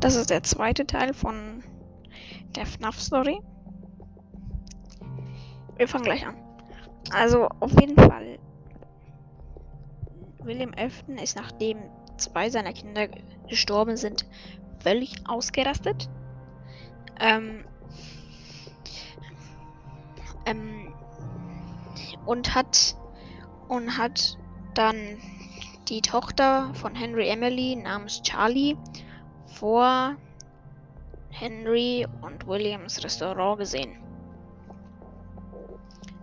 Das ist der zweite Teil von der FNAF-Story. Wir fangen gleich an. Also, auf jeden Fall. William Afton ist, nachdem zwei seiner Kinder gestorben sind, völlig ausgerastet. Ähm, ähm, und hat und hat dann die Tochter von Henry Emily namens Charlie vor Henry und Williams Restaurant gesehen.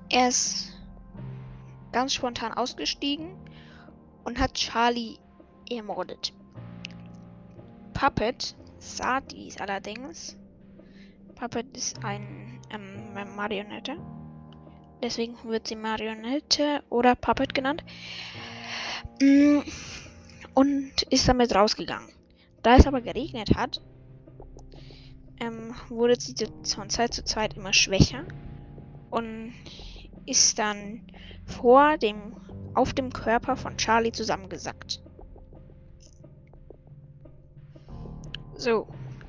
Er ist ganz spontan ausgestiegen und hat Charlie ermordet. Puppet sah dies allerdings. Puppet ist ein ähm, Marionette. Deswegen wird sie Marionette oder Puppet genannt. Mm, und ist damit rausgegangen. Da es aber geregnet hat, ähm, wurde sie von Zeit zu Zeit immer schwächer und ist dann vor dem auf dem Körper von Charlie zusammengesackt. So,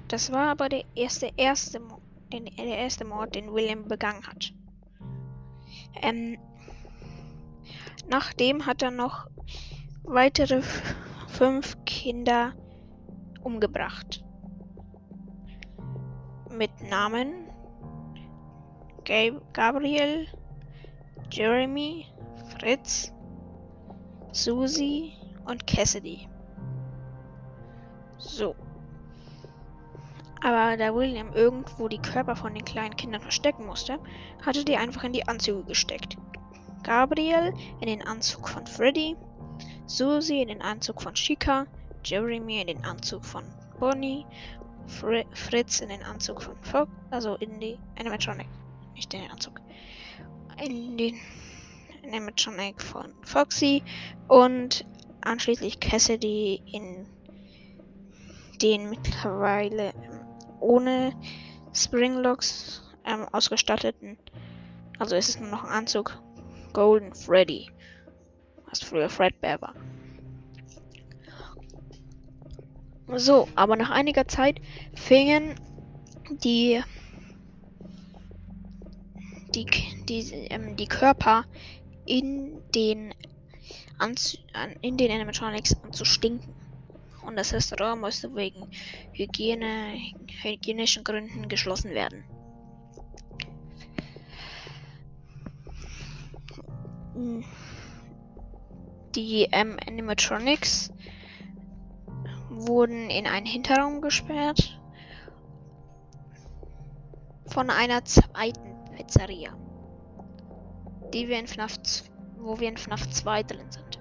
das war aber der erste erste den, der erste Mord, den William begangen hat. Ähm, nachdem hat er noch weitere fünf Kinder umgebracht. Mit Namen Gab Gabriel, Jeremy, Fritz, Susie und Cassidy. So. Aber da William irgendwo die Körper von den kleinen Kindern verstecken musste, hatte die einfach in die Anzüge gesteckt. Gabriel in den Anzug von Freddy, Susie in den Anzug von Chica, Jeremy in den Anzug von Bonnie, Fr Fritz in den Anzug von Fox, also in die Animatronic, nicht in den Anzug, in den Animatronic von Foxy und anschließend Cassidy in den mittlerweile ohne Springlocks ähm, ausgestatteten, also es ist nur noch ein Anzug, Golden Freddy, was früher Fredbear war. So, aber nach einiger Zeit fingen die die, die, ähm, die Körper in den Anz in den Animatronics an zu stinken. Und das Restaurant musste wegen Hygiene, hygienischen Gründen geschlossen werden. Die ähm, Animatronics wurden in einen Hinterraum gesperrt von einer zweiten Pizzeria, die wir in FNAF, wo wir in FNAF 2 drin sind.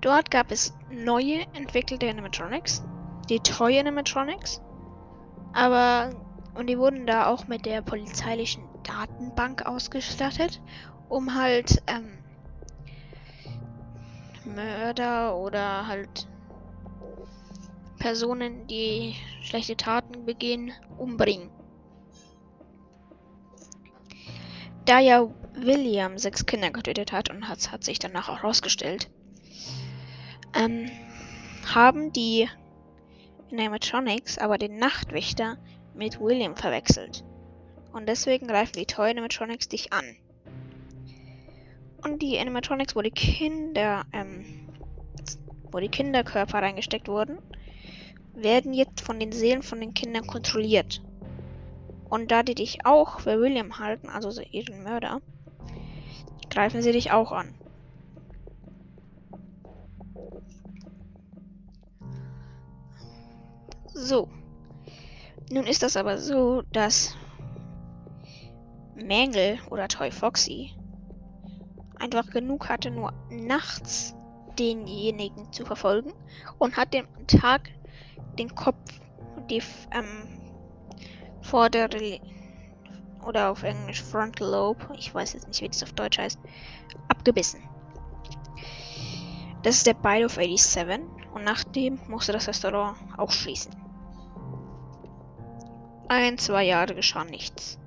Dort gab es neue entwickelte Animatronics, die treue Animatronics, aber und die wurden da auch mit der polizeilichen Datenbank ausgestattet, um halt ähm, Mörder oder halt Personen, die schlechte Taten begehen, umbringen. Da ja William sechs Kinder getötet hat und hat, hat sich danach auch herausgestellt, ähm, haben die Animatronics aber den Nachtwächter mit William verwechselt. Und deswegen greifen die tollen Animatronics dich an. Und die Animatronics, wo die Kinder, ähm, wo die Kinderkörper reingesteckt wurden, werden jetzt von den Seelen von den Kindern kontrolliert. Und da die dich auch für William halten, also ihren Mörder, greifen sie dich auch an. So. Nun ist das aber so, dass Mangle oder Toy Foxy einfach genug hatte, nur nachts denjenigen zu verfolgen und hat dem Tag den Kopf, die ähm, vordere oder auf Englisch Frontal Lobe, ich weiß jetzt nicht, wie das auf Deutsch heißt, abgebissen. Das ist der Bite of 87 und nachdem musste das Restaurant auch schließen. Ein, zwei Jahre geschah nichts.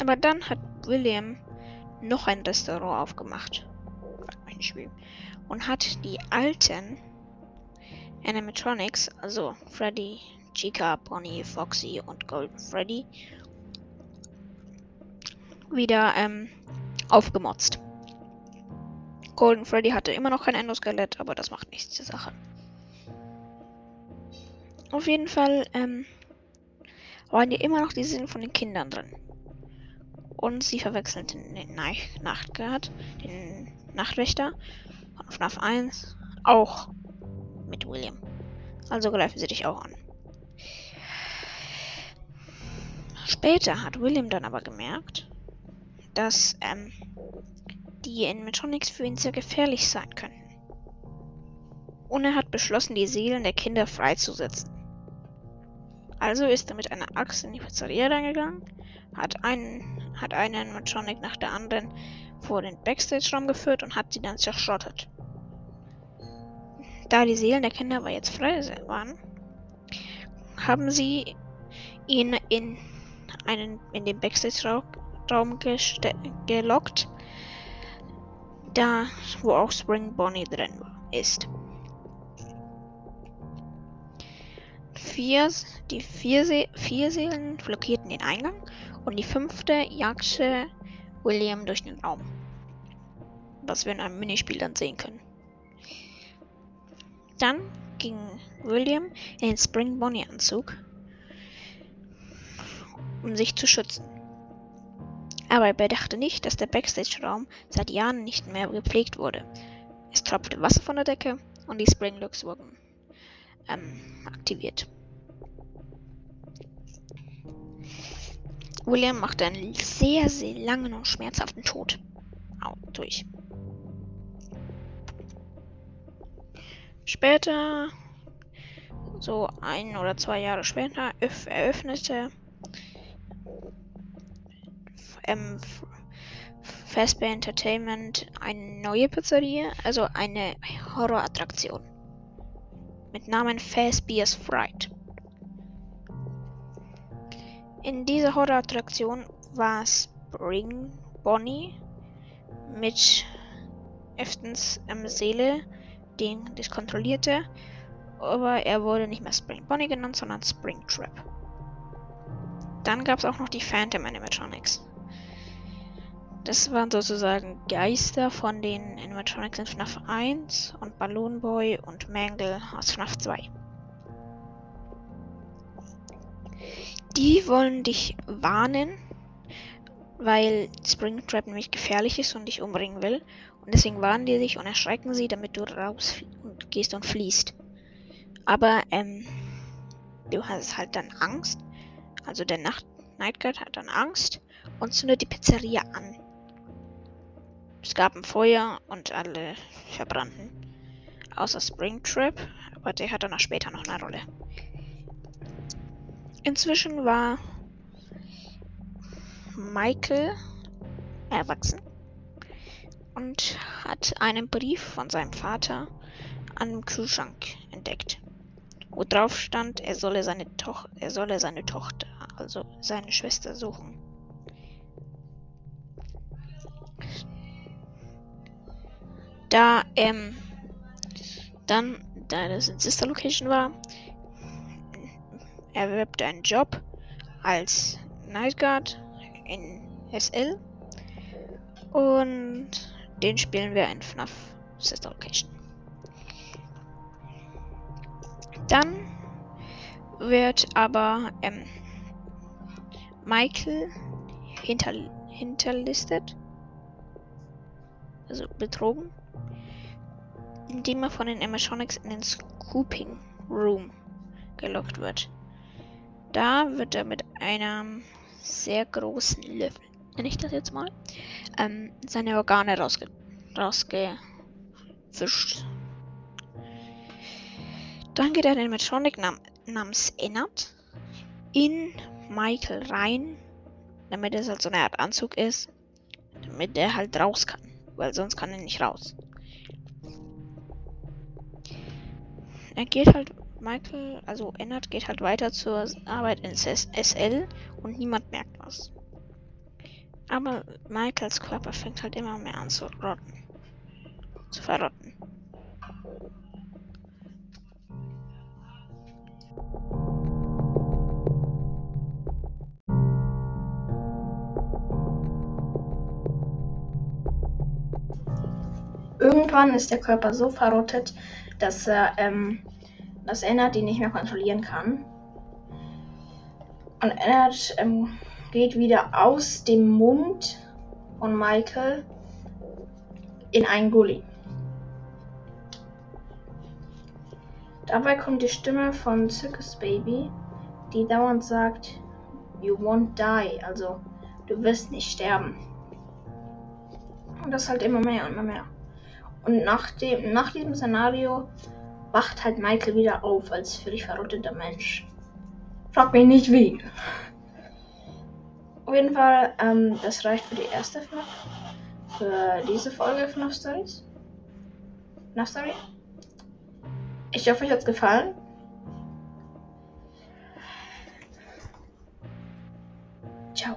Aber dann hat William noch ein Restaurant aufgemacht. Und hat die alten Animatronics, also Freddy, Chica, Bonnie, Foxy und Golden Freddy, wieder ähm, aufgemotzt. Golden Freddy hatte immer noch kein Endoskelett, aber das macht nichts zur Sache. Auf jeden Fall ähm, waren hier immer noch die Sinn von den Kindern drin. Und sie verwechselten den Nachtguard, den Nachtwächter von FNAF 1, auch mit William. Also greifen sie dich auch an. Später hat William dann aber gemerkt, dass ähm, die Animatronics für ihn sehr gefährlich sein könnten. Und er hat beschlossen, die Seelen der Kinder freizusetzen. Also ist er mit einer Axt in die Pizzeria reingegangen, hat einen, hat einen Animatronic nach der anderen vor den Backstage-Raum geführt und hat sie dann zerschrottet. Da die Seelen der Kinder aber jetzt frei waren, haben sie ihn in einen in den Backstage-Raum gelockt, da wo auch Spring Bonnie drin ist. Vier, die vier, See vier Seelen blockierten den Eingang und die fünfte jagte William durch den Raum. Was wir in einem Minispiel dann sehen können. Dann ging William in den Spring Bonnie Anzug, um sich zu schützen. Aber er bedachte nicht, dass der Backstage-Raum seit Jahren nicht mehr gepflegt wurde. Es tropfte Wasser von der Decke und die Springlocks wurden ähm, aktiviert. William machte einen sehr, sehr langen und schmerzhaften Tod Au, durch. Später, so ein oder zwei Jahre später, eröffnete ähm, Fazbear Entertainment eine neue Pizzeria, also eine Horrorattraktion mit Namen Fazbear's Fright. In dieser Horrorattraktion war Spring Bonnie mit Eftons ähm, Seele, den das kontrollierte, aber er wurde nicht mehr Spring Bonnie genannt, sondern Spring Trap. Dann gab es auch noch die Phantom Animatronics. Das waren sozusagen Geister von den Animatronics in FNAF 1 und Balloon Boy und Mangle aus FNAF 2. Die wollen dich warnen, weil Springtrap nämlich gefährlich ist und dich umbringen will. Und deswegen warnen die dich und erschrecken sie, damit du raus und gehst und fließt. Aber ähm, du hast halt dann Angst. Also der Nacht Nightguard hat dann Angst und zündet die Pizzeria an. Es gab ein Feuer und alle verbrannten. Außer Springtrap, aber der hat dann auch später noch eine Rolle. Inzwischen war Michael erwachsen und hat einen Brief von seinem Vater an dem Kühlschrank entdeckt, wo drauf stand, er solle seine, Toch er solle seine Tochter, also seine Schwester suchen. Da, ähm, dann, da das in Sister Location war, erwirbt einen Job als Nightguard in SL und den spielen wir in FNAF Sister Location. Dann wird aber ähm, Michael hinter, hinterlistet, also betrogen. Indem er von den Animatronics in den Scooping Room gelockt wird. Da wird er mit einem sehr großen Löffel, nenne ich das jetzt mal, ähm, seine Organe rausge rausgefischt. Dann geht er den Animatronic nam namens Ennard in Michael rein, damit es halt so eine Art Anzug ist, damit er halt raus kann, weil sonst kann er nicht raus. er geht halt, Michael, also Ennard geht halt weiter zur Arbeit in SL und niemand merkt was. Aber Michaels Körper fängt halt immer mehr an zu rotten. Zu verrotten. Irgendwann ist der Körper so verrottet, dass er, ähm, das Ennard nicht mehr kontrollieren kann. Und Ennard ähm, geht wieder aus dem Mund von Michael in einen Gully. Dabei kommt die Stimme von Circus Baby, die dauernd sagt, You won't die, also du wirst nicht sterben. Und das halt immer mehr und immer mehr. Und nach, dem, nach diesem Szenario wacht halt Michael wieder auf als völlig verrotteter Mensch. Frag mich nicht wie. Auf jeden Fall, ähm, das reicht für die erste FNAF. Für diese Folge FNAF Stories. FNAF Story. Ich hoffe, euch hat's gefallen. Ciao.